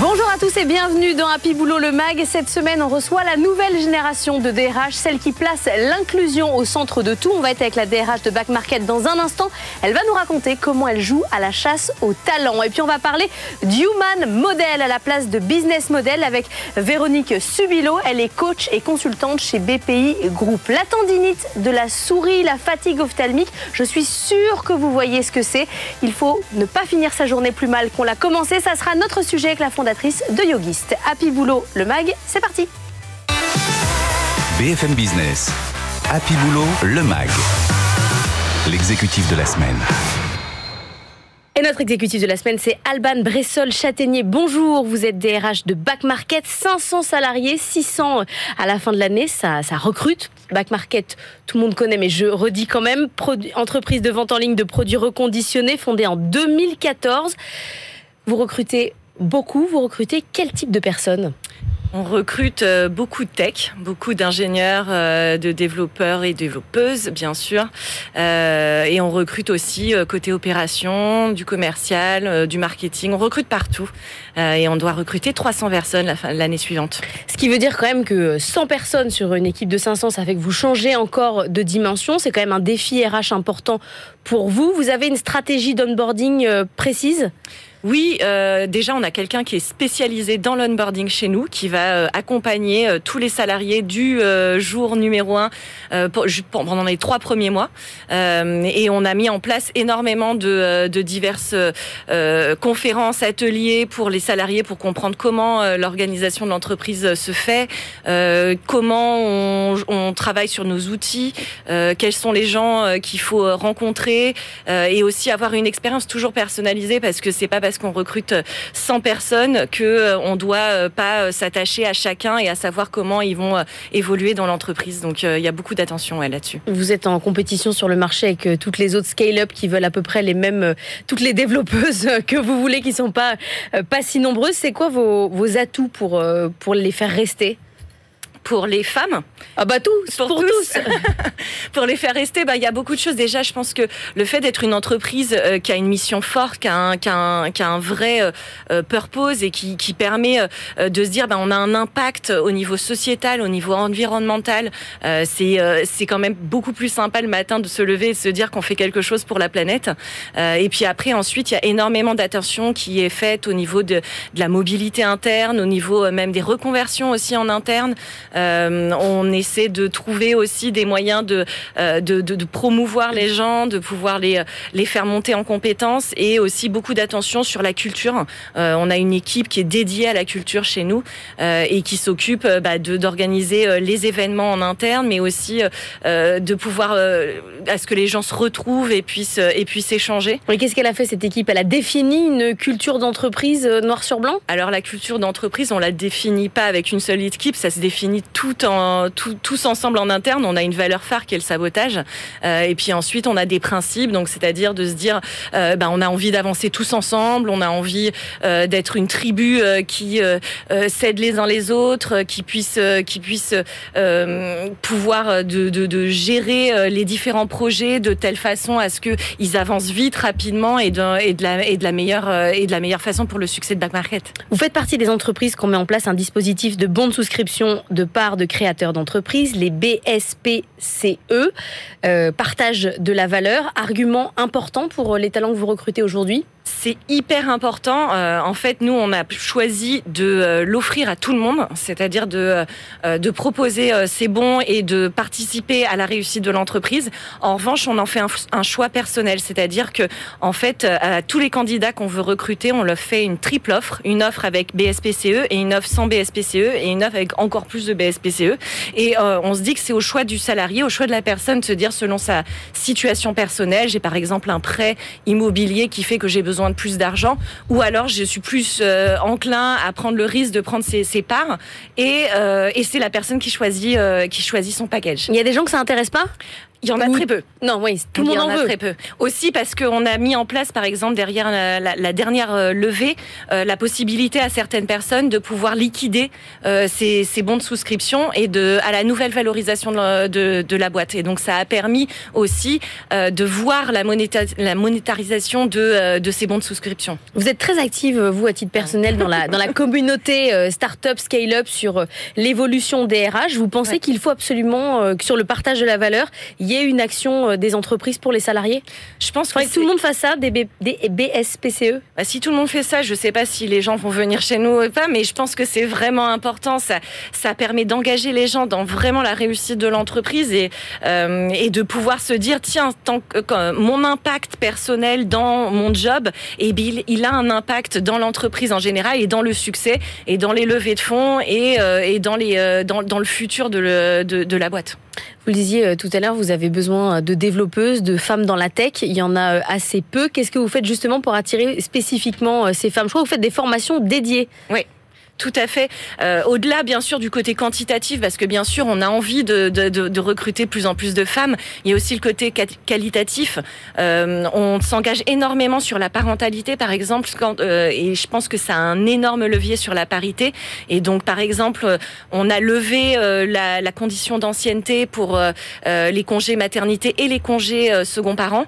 Bonjour à tous et bienvenue dans Happy Boulot le Mag. Cette semaine, on reçoit la nouvelle génération de DRH, celle qui place l'inclusion au centre de tout. On va être avec la DRH de Back Market dans un instant. Elle va nous raconter comment elle joue à la chasse au talent. Et puis on va parler d'Human Model à la place de Business Model avec Véronique Subilo. Elle est coach et consultante chez BPI Group. La tendinite de la souris, la fatigue ophtalmique, je suis sûre que vous voyez ce que c'est. Il faut ne pas finir sa journée plus mal qu'on l'a commencé. Ça sera notre sujet avec la Fondation de Yogiste. Happy Boulot, le MAG, c'est parti BFM Business, Happy Boulot, le MAG, l'exécutif de la semaine. Et notre exécutif de la semaine, c'est Alban Bressol Châtaignier. Bonjour, vous êtes DRH de Back Market, 500 salariés, 600 à la fin de l'année, ça, ça recrute. Back Market, tout le monde connaît, mais je redis quand même, entreprise de vente en ligne de produits reconditionnés fondée en 2014. Vous recrutez beaucoup, vous recrutez quel type de personnes? On recrute euh, beaucoup de tech, beaucoup d'ingénieurs, euh, de développeurs et développeuses, bien sûr. Euh, et on recrute aussi côté opération, du commercial, du marketing. On recrute partout. Et on doit recruter 300 personnes l'année suivante. Ce qui veut dire quand même que 100 personnes sur une équipe de 500, ça fait que vous changez encore de dimension. C'est quand même un défi RH important pour vous. Vous avez une stratégie d'onboarding précise? Oui, euh, déjà on a quelqu'un qui est spécialisé dans l'onboarding chez nous, qui va euh, accompagner euh, tous les salariés du jour numéro un pendant les trois premiers mois. et on a mis en place énormément de, diverses conférences, ateliers pour les salariés pour comprendre comment l'organisation de l'entreprise se fait, comment on, on, travaille sur nos outils, quels sont les gens qu'il faut rencontrer et aussi avoir une expérience toujours personnalisée parce que c'est pas parce qu'on recrute 100 personnes que euh, on doit euh, pas euh, s'attacher à chacun et à savoir comment ils vont évoluer dans l'entreprise. Donc il y a beaucoup d'attention là-dessus. Vous êtes en compétition sur le marché avec toutes les autres scale-up qui veulent à peu près les mêmes, toutes les développeuses que vous voulez qui sont pas pas si nombreuses. C'est quoi vos, vos atouts pour pour les faire rester? Pour les femmes. Ah bah tous, pour, tous. pour les faire rester, bah il y a beaucoup de choses. Déjà, je pense que le fait d'être une entreprise euh, qui a une mission forte, qui a un, qui a un, qui a un vrai euh, euh, purpose et qui, qui permet de se dire, bah on a un impact au niveau sociétal, au niveau environnemental. c'est c'est quand même beaucoup plus sympa le matin de se lever et de se dire qu'on fait quelque chose pour la planète. et puis après, ensuite, il y a énormément d'attention qui est faite au niveau de, de la mobilité interne, au niveau même des reconversions aussi en interne. Euh, on essaie de trouver aussi des moyens de, euh, de, de, promouvoir les gens, de pouvoir les, les faire monter en compétences et aussi beaucoup d'attention sur la culture. Euh, on a une équipe qui est dédiée à la culture chez nous et qui s'occupe bah, d'organiser les événements en interne, mais aussi de pouvoir à ce que les gens se retrouvent et puissent et puissent échanger. Et qu'est-ce qu'elle a fait cette équipe? Elle a défini une culture d'entreprise noir sur blanc? Alors la culture d'entreprise, on la définit pas avec une seule équipe, ça se définit tout en, tout, tous ensemble en interne. On a une valeur phare qui est le sabotage. Euh, et puis ensuite, on a des principes, donc c'est-à-dire de se dire, euh, ben, on a envie d'avancer tous ensemble, on a envie euh, d'être une tribu euh, qui euh, euh, s'aide les uns les autres, qui puisse, qui puisse pouvoir de, de, de, gérer les différents projets de telle façon à ce qu'ils avancent vite, rapidement et de, et de, la, et de la meilleure et de la meilleure façon pour le succès de Back Market. Vous faites partie des entreprises qui ont mis en place un dispositif de bons de souscription de part de créateurs d'entreprises, les BSPCE, euh, partage de la valeur, argument important pour les talents que vous recrutez aujourd'hui? C'est hyper important. Euh, en fait, nous, on a choisi de euh, l'offrir à tout le monde, c'est-à-dire de, euh, de proposer ces bons et de participer à la réussite de l'entreprise. En revanche, on en fait un, choix personnel, c'est-à-dire que, en fait, à tous les candidats qu'on veut recruter, on leur fait une triple offre, une offre avec BSPCE et une offre sans BSPCE et une offre avec encore plus de BSPCE. Et on se dit que c'est au choix du salarié, au choix de la personne de se dire selon sa situation personnelle. J'ai par exemple un prêt immobilier qui fait que j'ai besoin de plus d'argent, ou alors je suis plus euh, enclin à prendre le risque de prendre ses, parts, et, euh, et c'est la personne qui choisit, euh, qui choisit son package. Il y a des gens que ça intéresse pas? Il y en a très peu. Non, oui, tout le monde en, veut. Très peu. Aussi parce qu'on a mis en place, par exemple, derrière la, dernière euh, levée, euh, la possibilité à certaines personnes de pouvoir liquider euh, ces, bons de souscription et de à la nouvelle valorisation de la, boîte. Et donc ça a permis aussi de voir la, la monétarisation de, de, ces bons de souscription. Vous êtes très active, vous, à titre personnel, dans la, dans la communauté Startup Scale-up sur l'évolution des RH. Vous pensez qu'il faut absolument que sur le partage de la valeur, il y une action euh, des entreprises pour les salariés? Je pense que, tout le monde fasse ça, des, BSPCE bah, Si tout le monde fait ça, je ne sais pas si les gens vont venir chez nous ou pas, mais je pense que c'est vraiment important. Ça, ça permet d'engager les gens dans vraiment la réussite de l'entreprise et, euh, et de pouvoir se dire tiens, tant que, mon impact personnel dans mon job, eh il, a un impact dans l'entreprise en général et dans le succès et dans les levées de fonds et, euh, et dans, les, dans, dans, le futur de, de, de la boîte. Vous le disiez euh, tout à l'heure, vous avez besoin de développeuses, de femmes dans la tech. Il y en a euh, assez peu. Qu'est-ce que vous faites justement pour attirer spécifiquement euh, ces femmes? Je crois que vous faites des formations dédiées. Oui. Tout à fait. Euh, Au-delà, bien sûr, du côté quantitatif, parce que bien sûr, on a envie de, de, de, de, recruter plus en plus de femmes. Il y a aussi le côté qualitatif. Euh, on s'engage énormément sur la parentalité, par exemple, quand, euh, et je pense que ça a un énorme levier sur la parité. Et donc, par exemple, on a levé euh, la, la, condition d'ancienneté pour euh, les congés maternité et les congés second parents.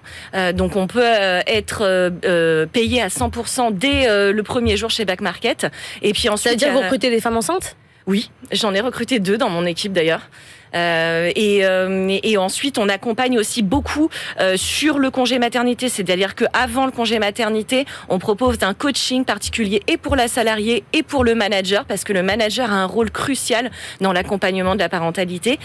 donc, on peut être payé à 100% dès le premier jour chez Back Market. Et puis ensuite, dire vous recrutez des femmes enceintes? Oui, j'en ai recruté deux dans mon équipe d'ailleurs. Euh, et, euh, et, ensuite, on accompagne aussi beaucoup euh, sur le congé maternité, c'est-à-dire qu'avant le congé maternité, on propose un coaching particulier et pour la salariée et pour le manager, parce que le manager a un rôle crucial dans l'accompagnement de la parentalité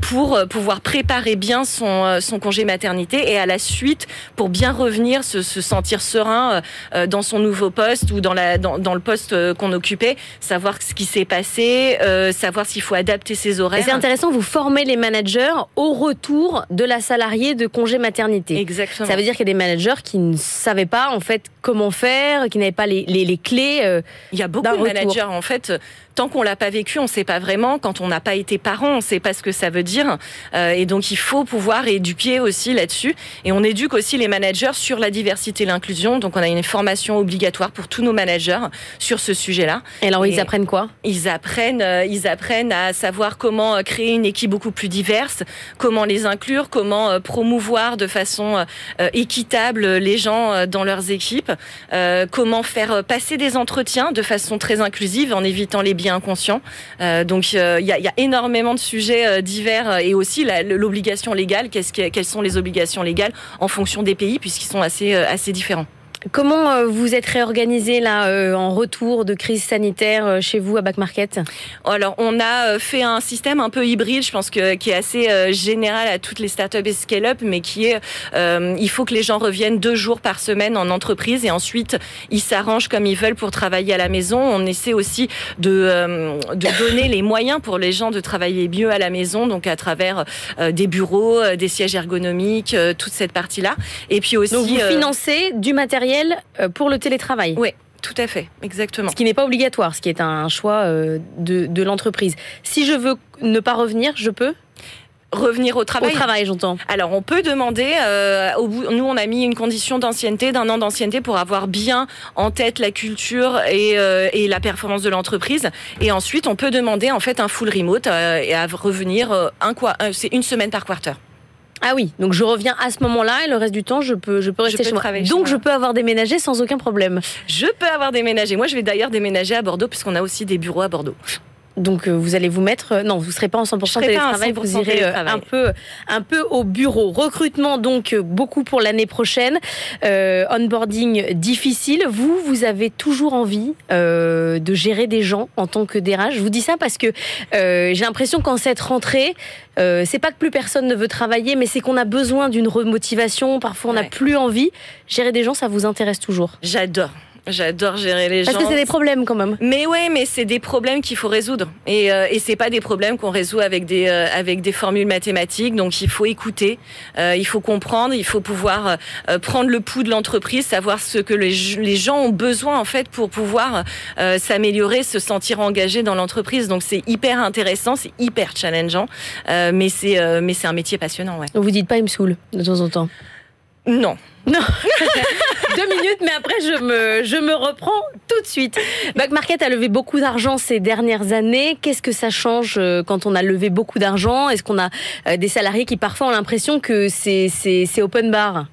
pour pouvoir préparer bien son, son congé maternité et à la suite pour bien revenir, se, se sentir serein dans son nouveau poste ou dans, la, dans, dans le poste qu'on occupait, savoir ce qui s'est passé, savoir s'il faut adapter ses horaires. C'est intéressant, vous formez les managers au retour de la salariée de congé maternité. Exactement. Ça veut dire qu'il y a des managers qui ne savaient pas en fait comment faire, qui n'avaient pas les, les, clés. Euh, Il y a beaucoup de managers en fait tant qu'on l'a pas vécu, on ne sait pas vraiment. Quand on n'a pas été parent, on ne sait pas ce que ça veut dire. Euh, et donc, il faut pouvoir éduquer aussi là-dessus. Et on éduque aussi les managers sur la diversité et l'inclusion. Donc, on a une formation obligatoire pour tous nos managers sur ce sujet-là. Et alors, ils apprennent quoi? Ils apprennent, euh, ils apprennent à savoir comment euh, créer une équipe beaucoup plus diverse, comment les inclure, comment promouvoir de façon équitable les gens dans leurs équipes, comment faire passer des entretiens de façon très inclusive en évitant les biais inconscient. Euh, donc euh, il y, a énormément de sujets euh, divers et aussi l'obligation légale. quelles sont les obligations légales en fonction des pays puisqu'ils sont assez, assez différents. Comment euh, vous êtes réorganisé là euh, en retour de crise sanitaire euh, chez vous à Back Market? Alors on a fait un système un peu hybride, je pense que qui est assez général à toutes les startups et scale-up, mais qui est il faut que les gens reviennent deux jours par semaine en entreprise et ensuite ils s'arrangent comme ils veulent pour travailler à la maison. On essaie aussi de, de donner les moyens pour les gens de travailler mieux à la maison, donc à travers des bureaux, des sièges ergonomiques, toute cette partie-là. Et puis aussi donc vous financez du matériel euh, pour le télétravail. Oui. Tout à fait, exactement. Ce qui n'est pas obligatoire, ce qui est un choix euh, de, de l'entreprise. Si je veux ne pas revenir, je peux revenir au travail. Au travail, j'entends. Alors, on peut demander, euh, au bout, nous, on a mis une condition d'ancienneté, d'un an d'ancienneté pour avoir bien en tête la culture et, et la performance de l'entreprise. Et ensuite, on peut demander, en fait, un full remote et à revenir un, quoi, c'est une semaine par quarter. Ah oui, donc je reviens à ce moment-là et le reste du temps, je peux, je peux rester chez moi. Donc je peux avoir déménagé sans aucun problème. Je peux avoir déménagé. Moi, je vais d'ailleurs déménager à Bordeaux puisqu'on a aussi des bureaux à Bordeaux. Donc euh, vous allez vous mettre euh, non vous serez pas en 100% télétravail vous irez euh, un peu un peu au bureau. Recrutement donc beaucoup pour l'année prochaine. Onboarding difficile. Vous vous avez toujours envie de gérer des gens en tant que DRH je vous dis ça parce que j'ai l'impression qu'en cette rentrée c'est pas que plus personne ne veut travailler mais c'est qu'on a besoin d'une remotivation. Parfois on n'a plus envie. Gérer des gens ça vous intéresse toujours? J'adore J'adore gérer les gens. Parce que c'est des problèmes quand même. Mais ouais, mais c'est des problèmes qu'il faut résoudre. Et, euh, et c'est pas des problèmes qu'on résout avec des euh, avec des formules mathématiques. Donc il faut écouter, euh, il faut comprendre, il faut pouvoir euh, prendre le pouls de l'entreprise, savoir ce que les, les, gens ont besoin en fait pour pouvoir euh, s'améliorer, se sentir engagé dans l'entreprise. Donc c'est hyper intéressant, c'est hyper challengeant, mais c'est mais c'est un métier passionnant. Ouais. Vous dites pas il me saoule de temps en temps. Non. Non. Deux minutes, mais après, je me, reprends tout de suite. Back Market a levé beaucoup d'argent ces dernières années. Qu'est-ce que ça change euh, quand on a levé beaucoup d'argent? Est-ce qu'on a euh, des salariés qui parfois ont l'impression que c'est open bar?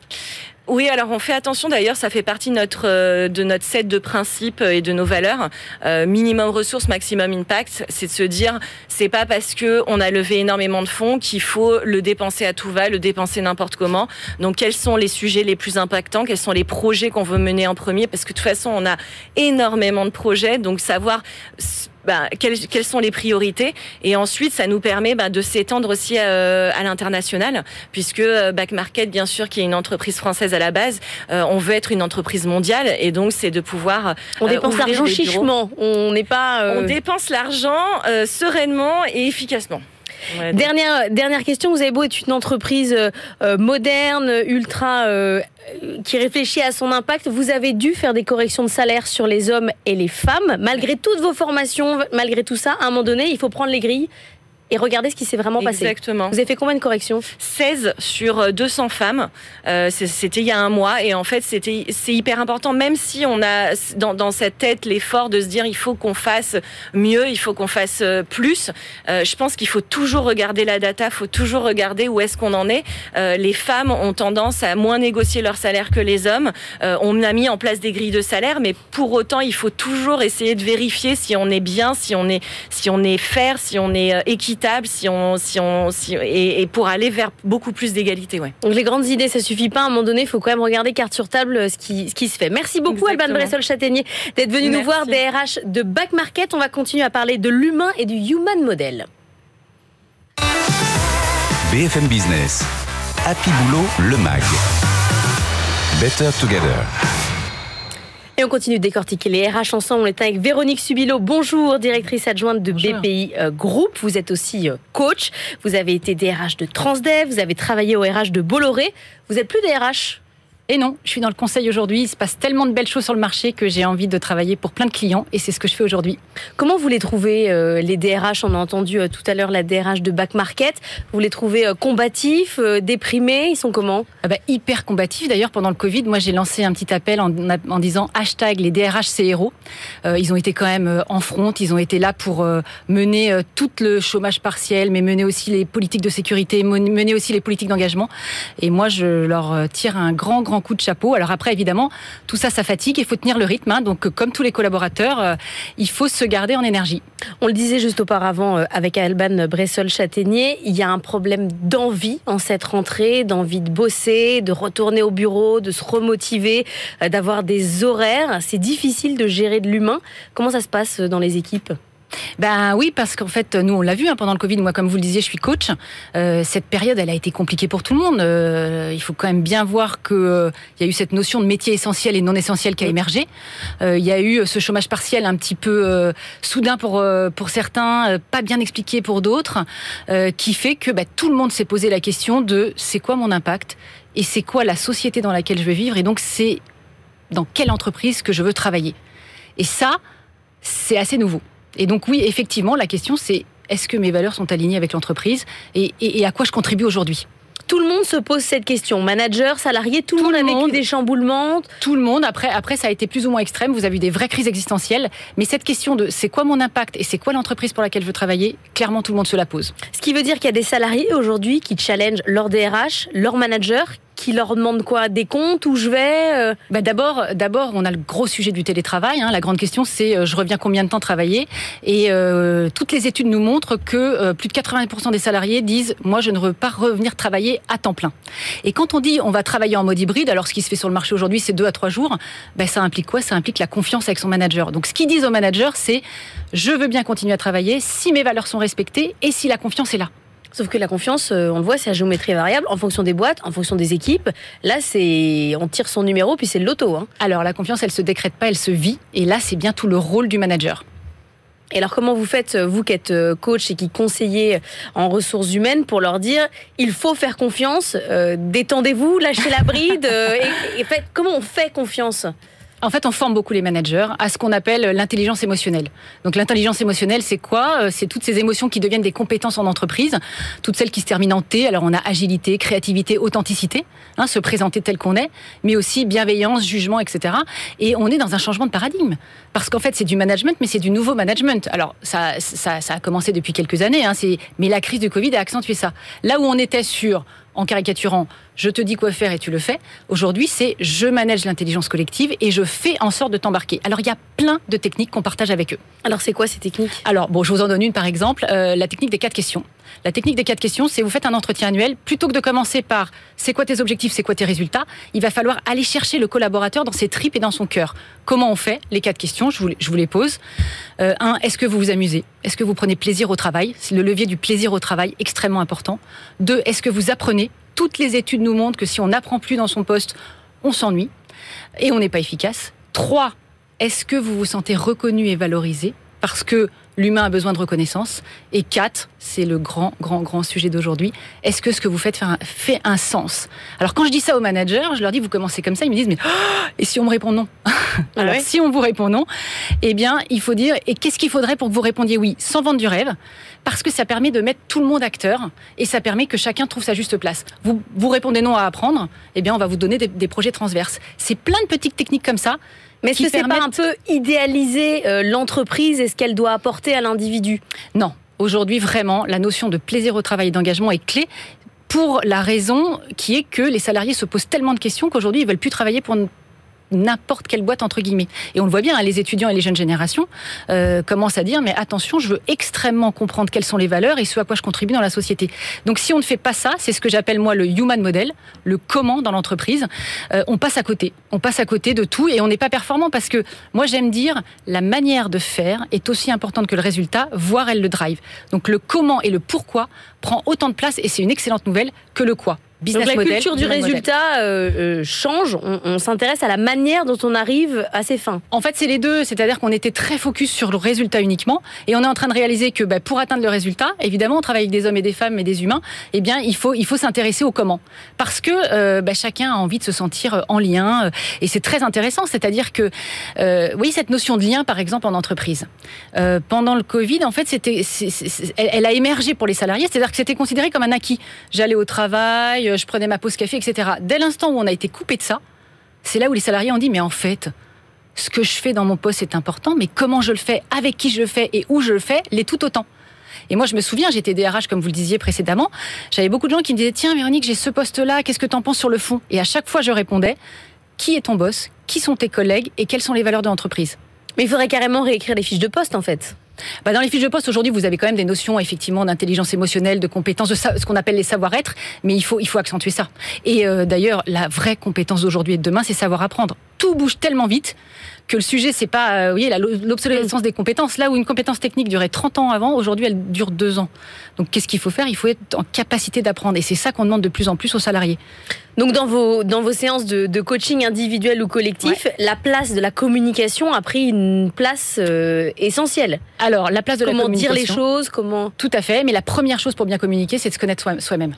Oui, alors on fait attention d'ailleurs, ça fait partie de notre, euh, de notre set de principes et de nos valeurs. Euh, minimum ressources, maximum impact, c'est de se dire, c'est pas parce que on a levé énormément de fonds qu'il faut le dépenser à tout va, le dépenser n'importe comment. Donc quels sont les sujets les plus impactants, quels sont les projets qu'on veut mener en premier, parce que de toute façon on a énormément de projets, donc savoir bah, quelles, quelles, sont les priorités et ensuite ça nous permet bah, de s'étendre aussi euh, à l'international puisque euh, Back Market bien sûr qui est une entreprise française à la base euh, on veut être une entreprise mondiale. Et donc c'est de pouvoir on dépense l'argent chichement. On n'est pas on dépense l'argent sereinement et efficacement Dernière, question, vous avez beau être une entreprise euh, moderne, ultra, euh, qui réfléchit à son impact, vous avez dû faire des corrections de salaire sur les hommes et les femmes. Malgré toutes vos formations, malgré tout ça, à un moment donné, il faut prendre les grilles et regardez ce qui s'est vraiment passé. Exactement. Vous avez fait combien de corrections? 16 sur 200 femmes. Euh, c'était il y a un mois et en fait c'était c'est hyper important même si on a dans, dans cette tête l'effort de se dire il faut qu'on fasse mieux, il faut qu'on fasse plus. Euh, je pense qu'il faut toujours regarder la data, faut toujours regarder où est-ce qu'on en est. Euh, les femmes ont tendance à moins négocier leur salaire que les hommes. Euh, on a mis en place des grilles de salaire, mais pour autant il faut toujours essayer de vérifier si on est bien, si on est si on est fair, si on est équitable si on, si on, si, et, et, pour aller vers beaucoup plus d'égalité. Ouais. Donc les grandes idées, ça suffit pas. À un moment donné, il faut quand même regarder carte sur table ce qui, ce qui se fait. Merci beaucoup, Exactement. Alban Bressol-Châtaignier, d'être venu Merci. nous voir des RH de Back Market. On va continuer à parler de l'humain et du human model. BFM Business, Happy Boulot, le MAG. Better Together. Et on continue de décortiquer les RH ensemble. On est avec Véronique Subilo. Bonjour, directrice adjointe de Bonjour. BPI euh, Group. Vous êtes aussi euh, coach. Vous avez été DRH de Transdev. Vous avez travaillé au RH de Bolloré. Vous êtes plus DRH et non, je suis dans le conseil aujourd'hui. Il se passe tellement de belles choses sur le marché que j'ai envie de travailler pour plein de clients et c'est ce que je fais aujourd'hui. Comment vous les trouvez, euh, les DRH On a entendu euh, tout à l'heure la DRH de Back Market. Vous les trouvez euh, combatifs, déprimés? Ils sont comment? Ah bah, Hyper combatifs. D'ailleurs, pendant le Covid, moi j'ai lancé un petit appel en, en, disant hashtag les DRH c'est héros. Euh, ils ont été quand même en front. Ils ont été là pour mener tout le chômage partiel, mais mener aussi les politiques de sécurité, mener aussi les politiques d'engagement. Et moi, je leur tire un grand, grand coup de chapeau. Alors après, évidemment, tout ça, ça fatigue. Il faut tenir le rythme. Hein. Donc, comme tous les collaborateurs, euh, il faut se garder en énergie. On le disait juste auparavant euh, avec Alban Bressol-Châtaignier, il y a un problème d'envie en cette rentrée, d'envie de bosser, de retourner au bureau, de se remotiver, euh, d'avoir des horaires. C'est difficile de gérer de l'humain. Comment ça se passe dans les équipes? Ben oui, parce qu'en fait, nous, on l'a vu hein, pendant le Covid. Moi, comme vous le disiez, je suis coach. Euh, cette période, elle a été compliquée pour tout le monde. Euh, il faut quand même bien voir qu'il euh, y a eu cette notion de métier essentiel et non essentiel qui a émergé. Euh, il y a eu ce chômage partiel un petit peu euh, soudain pour pour certains, pas bien expliqué pour d'autres, qui fait que ben, tout le monde s'est posé la question de c'est quoi mon impact et c'est quoi la société dans laquelle je veux vivre et donc c'est dans quelle entreprise que je veux travailler. Et ça, c'est assez nouveau. Et donc oui, effectivement, la question c'est est-ce que mes valeurs sont alignées avec l'entreprise et, et, et, à quoi je contribue aujourd'hui? Tout le monde se pose cette question. Manager, salarié, tout, tout le monde a vécu des chamboulements. Tout le monde. Après, après, ça a été plus ou moins extrême. Vous avez eu des vraies crises existentielles. Mais cette question de c'est quoi mon impact et c'est quoi l'entreprise pour laquelle je veux travailler, clairement, tout le monde se la pose. Ce qui veut dire qu'il y a des salariés aujourd'hui qui challengent leur DRH, leur manager, qui leur demande quoi Des comptes Où je vais euh... bah D'abord, d'abord, on a le gros sujet du télétravail. Hein. La grande question, c'est euh, je reviens combien de temps travailler? Et euh, toutes les études nous montrent que plus de 80% des salariés disent moi, je ne veux pas revenir travailler à temps plein. Et quand on dit on va travailler en mode hybride, alors ce qui se fait sur le marché aujourd'hui, c'est deux à trois jours. Bah, ça implique quoi? Ça implique la confiance avec son manager. Donc, ce qu'ils disent au manager, c'est je veux bien continuer à travailler si mes valeurs sont respectées et si la confiance est là. Sauf que la confiance, euh, on le voit, c'est à géométrie variable en fonction des boîtes, en fonction des équipes. Là, c'est on tire son numéro puis c'est le loto. Hein. Alors la confiance, elle se décrète pas, elle se vit. Et là, c'est bien tout le rôle du manager. Et alors comment vous faites, euh, vous qui êtes euh, coach et qui conseillez en ressources humaines, pour leur dire il faut faire confiance, détendez-vous, lâchez la bride, et, et faites, comment on fait confiance? En fait, on forme beaucoup les managers à ce qu'on appelle l'intelligence émotionnelle. Donc l'intelligence émotionnelle, c'est quoi? Euh, C'est toutes ces émotions qui deviennent des compétences en entreprise, toutes celles qui se terminent en T. Alors on a agilité, créativité, authenticité, hein, se présenter tel qu'on est, mais aussi bienveillance, jugement, etc. Et on est dans un changement de paradigme. Parce qu'en fait, c'est du management, mais c'est du nouveau management. Alors ça, ça, ça a commencé depuis quelques années, hein, mais la crise du Covid a accentué ça. Là où on était sur en caricaturant, je te dis quoi faire et tu le fais. Aujourd'hui, c'est je manage l'intelligence collective et je fais en sorte de t'embarquer. Alors, il y a plein de techniques qu'on partage avec eux. Alors, c'est quoi ces techniques? Alors, bon, je vous en donne une par exemple, euh, la technique des quatre questions. La technique des quatre questions, c'est vous faites un entretien annuel, plutôt que de commencer par c'est quoi tes objectifs, c'est quoi tes résultats, il va falloir aller chercher le collaborateur dans ses tripes et dans son cœur. Comment on fait Les quatre questions, je vous, les pose. Euh, un, est-ce que vous vous amusez? Est-ce que vous prenez plaisir au travail? C'est le levier du plaisir au travail, extrêmement important. Deux, est-ce que vous apprenez? Toutes les études nous montrent que si on n'apprend plus dans son poste, on s'ennuie et on n'est pas efficace. Trois, est-ce que vous vous sentez reconnu et valorisé? Parce que l'humain a besoin de reconnaissance. Et quatre, c'est le grand, grand, grand sujet d'aujourd'hui. Est-ce que ce que vous faites fait un, sens? Alors quand je dis ça aux managers, je leur dis, vous commencez comme ça, ils me disent, mais oh, et si on me répond non? Ah Alors si on vous répond non, eh bien, il faut dire, et qu'est-ce qu'il faudrait pour que vous répondiez oui, sans vendre du rêve parce que ça permet de mettre tout le monde acteur et ça permet que chacun trouve sa juste place. Vous, vous répondez non à apprendre, eh bien on va vous donner des, des projets transverses. C'est plein de petites techniques comme ça mais est-ce que c'est pas un peu idéaliser euh, l'entreprise et ce qu'elle doit apporter à l'individu? Non. Aujourd'hui, vraiment, la notion de plaisir au travail et d'engagement est clé pour la raison qui est que les salariés se posent tellement de questions qu'aujourd'hui, ils veulent plus travailler pour n'importe quelle boîte entre guillemets. Et on le voit bien, hein, les étudiants et les jeunes générations euh, commencent à dire mais attention, je veux extrêmement comprendre quelles sont les valeurs et ce à quoi je contribue dans la société. Donc si on ne fait pas ça, c'est ce que j'appelle moi le human model, le comment dans l'entreprise. Euh, on passe à côté, on passe à côté de tout et on n'est pas performant parce que moi j'aime dire la manière de faire est aussi importante que le résultat, voire elle le drive. Donc le comment et le pourquoi prend autant de place et c'est une excellente nouvelle que le quoi. Donc la culture du résultat euh, euh, change. On, s'intéresse à la manière dont on arrive à ses fins. En fait, c'est les deux. C'est-à-dire qu'on était très focus sur le résultat uniquement, et on est en train de réaliser que bah, pour atteindre le résultat, évidemment, on travaille avec des hommes et des femmes et des humains. Eh bien, il faut il faut s'intéresser au comment, parce que euh, bah, chacun a envie de se sentir en lien, et c'est très intéressant. C'est-à-dire que, oui, cette notion de lien, par exemple, en entreprise, pendant le Covid, en fait, c'était, elle, elle a émergé pour les salariés. C'est-à-dire que c'était considéré comme un acquis. J'allais au travail je prenais ma pause café, etc. Dès l'instant où on a été coupé de ça, c'est là où les salariés ont dit, mais en fait, ce que je fais dans mon poste est important, mais comment je le fais, avec qui je le fais et où je le fais, l'est tout autant. Et moi, je me souviens, j'étais DRH, comme vous le disiez précédemment. J'avais beaucoup de gens qui me disaient Tiens, Véronique, j'ai ce poste-là, qu'est-ce que tu en penses sur le fond? Et à chaque fois, je répondais Qui est ton boss? Qui sont tes collègues? Et quelles sont les valeurs de l'entreprise? Mais il faudrait carrément réécrire les fiches de poste, en fait. Bah, dans les fiches de poste aujourd'hui, vous avez quand même des notions effectivement d'intelligence émotionnelle, de compétences, de ce qu'on appelle les savoir-être, mais il faut accentuer ça. Et euh, d'ailleurs, la vraie compétence d'aujourd'hui et de demain, c'est savoir apprendre. Tout bouge tellement vite que le sujet, c'est pas euh, voyez, l'obsolescence des compétences. Là où une compétence technique durait 30 ans avant, aujourd'hui, elle dure 2 ans. Donc, qu'est-ce qu'il faut faire? Il faut être en capacité d'apprendre. Et c'est ça qu'on demande de plus en plus aux salariés. Donc, dans vos, dans vos séances de, coaching individuel ou collectif, la place de la communication a pris une place euh, essentielle. Alors, la place de la communication. Comment dire les choses Comment Tout à fait. Mais la première chose pour bien communiquer, c'est de se connaître soi-même.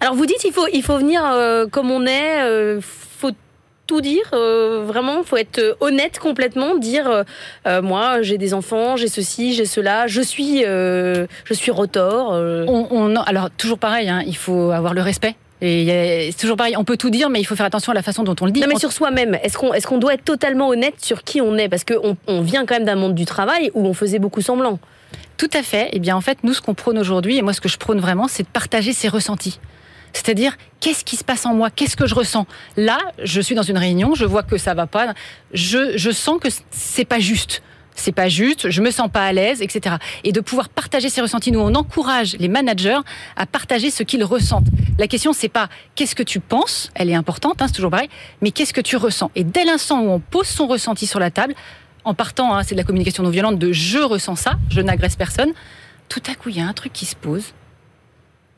Alors, vous dites il faut, il faut venir euh, comme on est tout dire, euh, vraiment, faut être euh, honnête complètement, dire euh, moi j'ai des enfants, j'ai ceci, j'ai cela, je suis, je suis rotor. On, alors toujours pareil, hein, il faut avoir le respect. Et c'est toujours pareil, on peut tout dire, mais il faut faire attention à la façon dont on le dit. Non, mais sur soi-même, est-ce qu'on est qu'on doit être totalement honnête sur qui on est? Parce qu'on on vient quand même d'un monde du travail où on faisait beaucoup semblant. Tout à fait. Et eh bien en fait, nous, ce qu'on prône aujourd'hui, et moi ce que je prône vraiment, c'est de partager ses ressentis. C'est-à-dire, qu'est-ce qui se passe en moi? Qu'est-ce que je ressens? Là, je suis dans une réunion, je vois que ça va pas, je, je sens que c'est pas juste c'est pas juste, je me sens pas à l'aise, etc. Et de pouvoir partager ses ressentis. Nous, on encourage les managers à partager ce qu'ils ressentent. La question, c'est pas qu'est-ce que tu penses, elle est importante, hein, c'est toujours pareil, mais qu'est-ce que tu ressens? Et dès l'instant où on pose son ressenti sur la table, en partant, hein, c'est de la communication non violente, de je ressens ça, je n'agresse personne, tout à coup, il y a un truc qui se pose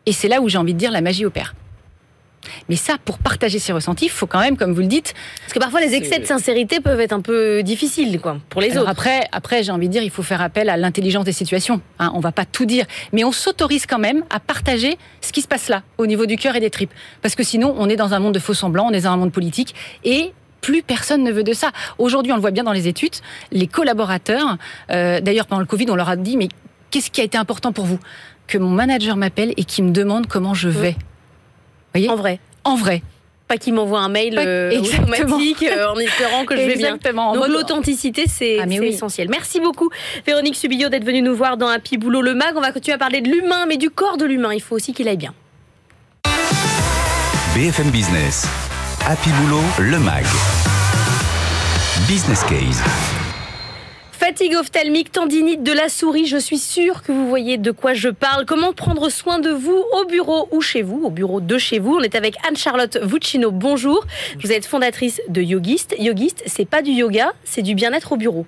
Et c'est là où j'ai envie de dire la magie opère. Mais ça, pour partager ses ressentis, il faut quand même, comme vous le dites. Parce que parfois, les excès de sincérité peuvent être un peu difficiles, quoi, pour les autres. Après, après j'ai envie de dire, il faut faire appel à l'intelligence des situations. Hein, on va pas tout dire. Mais on s'autorise quand même à partager ce qui se passe là, au niveau du cœur et des tripes. Parce que sinon, on est dans un monde de faux semblants, on est dans un monde politique. Et plus personne ne veut de ça. Aujourd'hui, on le voit bien dans les études, les collaborateurs, euh, d'ailleurs pendant le Covid, on leur a dit, mais qu'est-ce qui a été important pour vous? Que mon manager m'appelle et qui me demande comment je vais. Voyez en vrai. En vrai. Pas qu'il m'envoie un mail euh, automatique euh, en espérant que je vais bien. Donc l'authenticité, c'est ah, essentiel. Merci beaucoup Véronique Subillo d'être venue nous voir dans Happy Boulot le Mag. On va continuer à parler de l'humain, mais du corps de l'humain. Il faut aussi qu'il aille bien. BFM Business. Happy Boulot le Mag. Business Case. Fatigue ophtalmique, tendinite de la souris, je suis sûre que vous voyez de quoi je parle. Comment prendre soin de vous au bureau ou chez vous, au bureau de chez vous? On est avec Anne-Charlotte Vuccino. Bonjour. Vous êtes fondatrice de Yogiste. Yogiste, c'est pas du yoga, c'est du bien-être au bureau.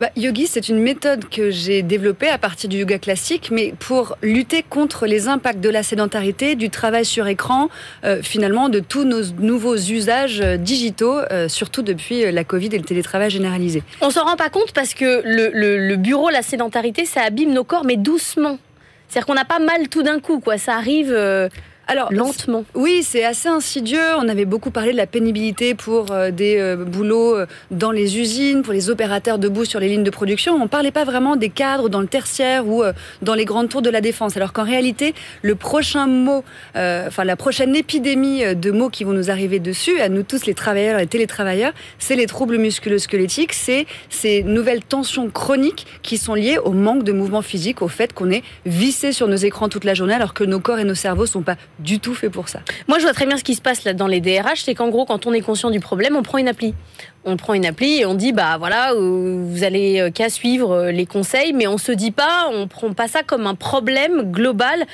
Bah, yogi, c'est une méthode que j'ai développée à partir du yoga classique, mais pour lutter contre les impacts de la sédentarité, du travail sur écran, euh, finalement de tous nos nouveaux usages euh, digitaux, euh, surtout depuis la Covid et le télétravail généralisé. On s'en rend pas compte parce que le, le bureau, la sédentarité, ça abîme nos corps, mais doucement. C'est-à-dire qu'on n'a pas mal tout d'un coup, quoi. Ça arrive. Alors, lentement. Oui, c'est assez insidieux. On avait beaucoup parlé de la pénibilité pour euh, des euh, boulots euh, dans les usines, pour les opérateurs debout sur les lignes de production. On ne parlait pas vraiment des cadres dans le tertiaire ou dans les grandes tours de la défense. Alors qu'en réalité, le prochain mot, enfin la prochaine épidémie de mots qui vont nous arriver dessus, à nous tous les travailleurs et les télétravailleurs, c'est les troubles musculo-squelettiques, c'est ces nouvelles tensions chroniques qui sont liées au manque de mouvement physique, au fait qu'on est vissé sur nos écrans toute la journée alors que nos corps et nos cerveaux sont pas du tout fait pour ça. Moi, je vois très bien ce qui se passe là dans les DRH, c'est qu'en gros, quand on est conscient du problème, on prend une appli. On prend une appli et on dit bah voilà, euh, vous allez euh, qu'à suivre euh, les conseils, mais on se dit pas, on prend pas ça comme un problème global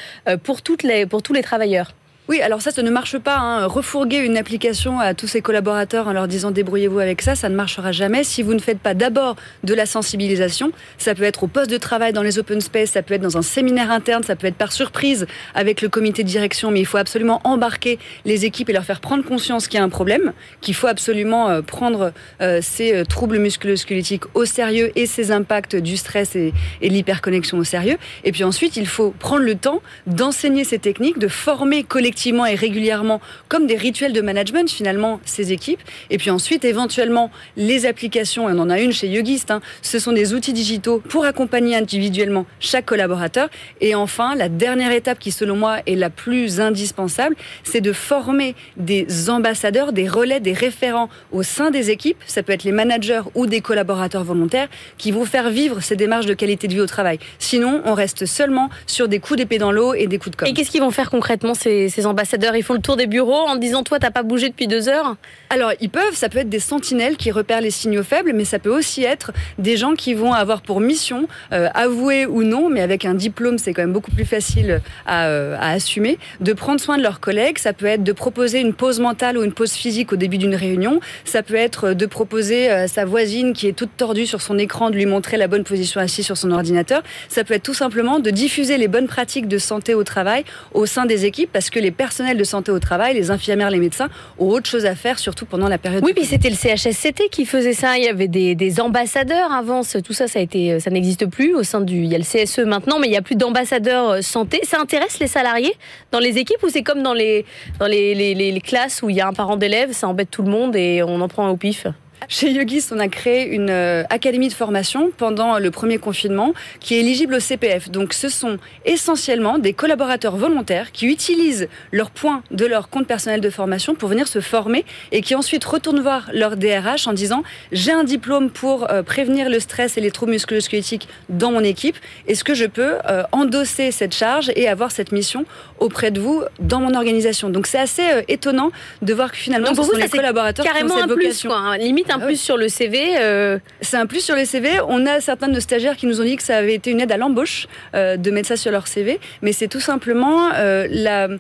pour toutes les pour tous les travailleurs. Oui, alors ça, ça ne marche pas. Hein. Refourguer une application à tous ses collaborateurs en leur disant débrouillez-vous avec ça, ça ne marchera jamais si vous ne faites pas d'abord de la sensibilisation. Ça peut être au poste de travail dans les open space, ça peut être dans un séminaire interne, ça peut être par surprise avec le comité de direction, mais il faut absolument embarquer les équipes et leur faire prendre conscience qu'il y a un problème, qu'il faut absolument euh, prendre euh, ces euh, troubles musculo-squelettiques au sérieux et ces impacts du stress et, et de l'hyperconnexion au sérieux. Et puis ensuite, il faut prendre le temps d'enseigner ces techniques, de former collectivement effectivement et régulièrement comme des rituels de management finalement ces équipes. Et puis ensuite, éventuellement, les applications, et on en a une chez Yogist, hein, ce sont des outils digitaux pour accompagner individuellement chaque collaborateur. Et enfin, la dernière étape qui selon moi est la plus indispensable, c'est de former des ambassadeurs, des relais, des référents au sein des équipes. Ça peut être les managers ou des collaborateurs volontaires qui vont faire vivre ces démarches de qualité de vie au travail. Sinon, on reste seulement sur des coups d'épée dans l'eau et des coups de com'. Et qu'est-ce qu'ils vont faire concrètement ces, ces ambassadeurs Ils font le tour des bureaux en disant Toi, t'as pas bougé depuis deux heures Alors, ils peuvent, ça peut être des sentinelles qui repèrent les signaux faibles, mais ça peut aussi être des gens qui vont avoir pour mission, euh, avouer ou non, mais avec un diplôme, c'est quand même beaucoup plus facile à, euh, à, assumer, de prendre soin de leurs collègues. Ça peut être de proposer une pause mentale ou une pause physique au début d'une réunion. Ça peut être de proposer à sa voisine qui est toute tordue sur son écran de lui montrer la bonne position assise sur son ordinateur. Ça peut être tout simplement de diffuser les bonnes pratiques de santé au travail au sein des équipes parce que les personnels de santé au travail, les infirmières, les médecins, ont autre chose à faire, surtout pendant la période. Oui, puis c'était le CHSCT qui faisait ça. Il y avait des, ambassadeurs avant. Tout ça, ça a été, ça n'existe plus au sein du. Il y a le CSE maintenant, mais il n'y a plus d'ambassadeurs euh, santé. Ça intéresse les salariés dans les équipes ou c'est comme dans les dans les, les classes où il y a un parent d'élève, ça embête tout le monde et on en prend au pif? Chez Yogis, on a créé une euh, académie de formation pendant le premier confinement qui est éligible au CPF. Donc ce sont essentiellement des collaborateurs volontaires qui utilisent leurs points de leur compte personnel de formation pour venir se former et qui ensuite retournent voir leur DRH en disant j'ai un diplôme pour euh, prévenir le stress et les troubles musculo-squelettiques dans mon équipe. Est-ce que je peux euh, endosser cette charge et avoir cette mission auprès de vous dans mon organisation? Donc c'est assez étonnant de voir que finalement ce sont les collaborateurs carrément qui ont cette vocation. Plus, quoi, hein. limite un ah plus sur le CV. Euh, c'est un plus sur le CV. On a certains de nos stagiaires qui nous ont dit que ça avait été une aide à l'embauche euh, de mettre ça sur leur CV, mais c'est tout simplement euh,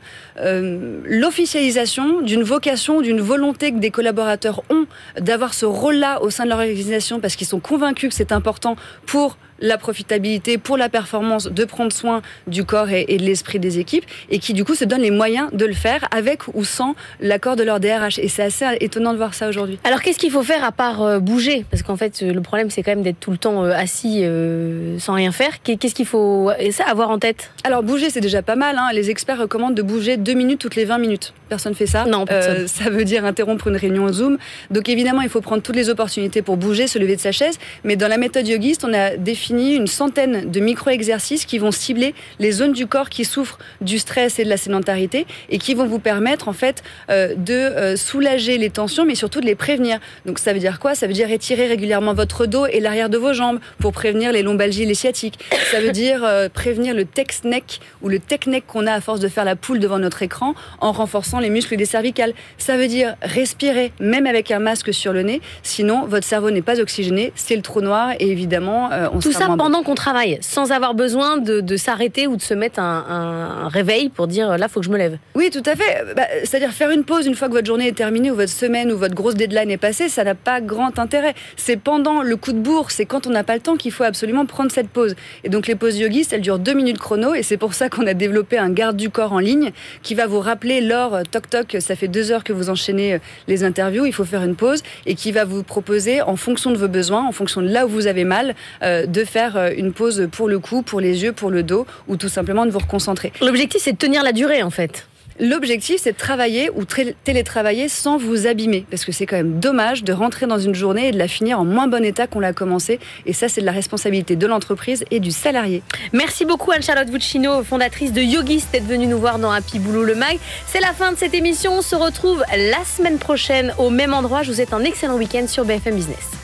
l'officialisation d'une vocation, d'une volonté que des collaborateurs ont d'avoir ce rôle-là au sein de leur organisation parce qu'ils sont convaincus que c'est important pour la profitabilité, pour la performance, de prendre soin du corps et, de l'esprit des équipes, et qui du coup se donnent les moyens de le faire avec ou sans l'accord de leur DRH. Et c'est assez étonnant de voir ça aujourd'hui. Alors qu'est-ce qu'il faut faire à part euh, bouger? Parce qu'en fait, le problème c'est quand même d'être tout le temps euh, assis euh, sans rien faire. Qu'est-ce qu'il faut ça, avoir en tête? Alors bouger c'est déjà pas mal. Hein. Les experts recommandent de bouger deux minutes toutes les 20 minutes. Personne fait ça Non, personne. ça veut dire interrompre une réunion Zoom. Donc évidemment, il faut prendre toutes les opportunités pour bouger, se lever de sa chaise. Mais dans la méthode yogiste, on a défini une centaine de micro-exercices qui vont cibler les zones du corps qui souffrent du stress et de la sédentarité et qui vont vous permettre en fait euh, de euh, soulager les tensions, mais surtout de les prévenir. Donc ça veut dire quoi? Ça veut dire étirer régulièrement votre dos et l'arrière de vos jambes pour prévenir les lombalgies les sciatiques. Ça veut dire euh, prévenir le text neck ou le tech neck qu'on a à force de faire la poule devant notre écran en renforçant les muscles des cervicales. Ça veut dire respirer même avec un masque sur le nez, sinon votre cerveau n'est pas oxygéné, c'est le trou noir et évidemment on Tout ça pendant qu'on travaille, sans avoir besoin de, s'arrêter ou de se mettre un, réveil pour dire là faut que je me lève. Oui, tout à fait. Bah, c'est-à-dire faire une pause une fois que votre journée est terminée ou votre semaine ou votre grosse deadline est passée, ça n'a pas grand intérêt. C'est pendant le coup de bourre, c'est quand on n'a pas le temps qu'il faut absolument prendre cette pause. Et donc les pauses yogistes, elles durent deux minutes chrono et c'est pour ça qu'on a développé un garde du corps en ligne qui va vous rappeler lors toc toc, ça fait deux heures que vous enchaînez euh, les interviews, il faut faire une pause et qui va vous proposer en fonction de vos besoins, en fonction de là où vous avez mal, euh, de faire euh, une pause pour le cou, pour les yeux, pour le dos ou tout simplement de vous reconcentrer. L'objectif c'est de tenir la durée en fait. L'objectif, c'est de travailler ou télétravailler sans vous abîmer, parce que c'est quand même dommage de rentrer dans une journée et de la finir en moins bon état qu'on l'a commencé. Et ça, c'est de la responsabilité de l'entreprise et du salarié. Merci beaucoup Anne-Charlotte Vuccino, fondatrice de Yogis, d'être venue nous voir dans Happy Boulot le Mag. C'est la fin de cette émission. On se retrouve la semaine prochaine au même endroit. Je vous souhaite un excellent week-end sur BFM Business.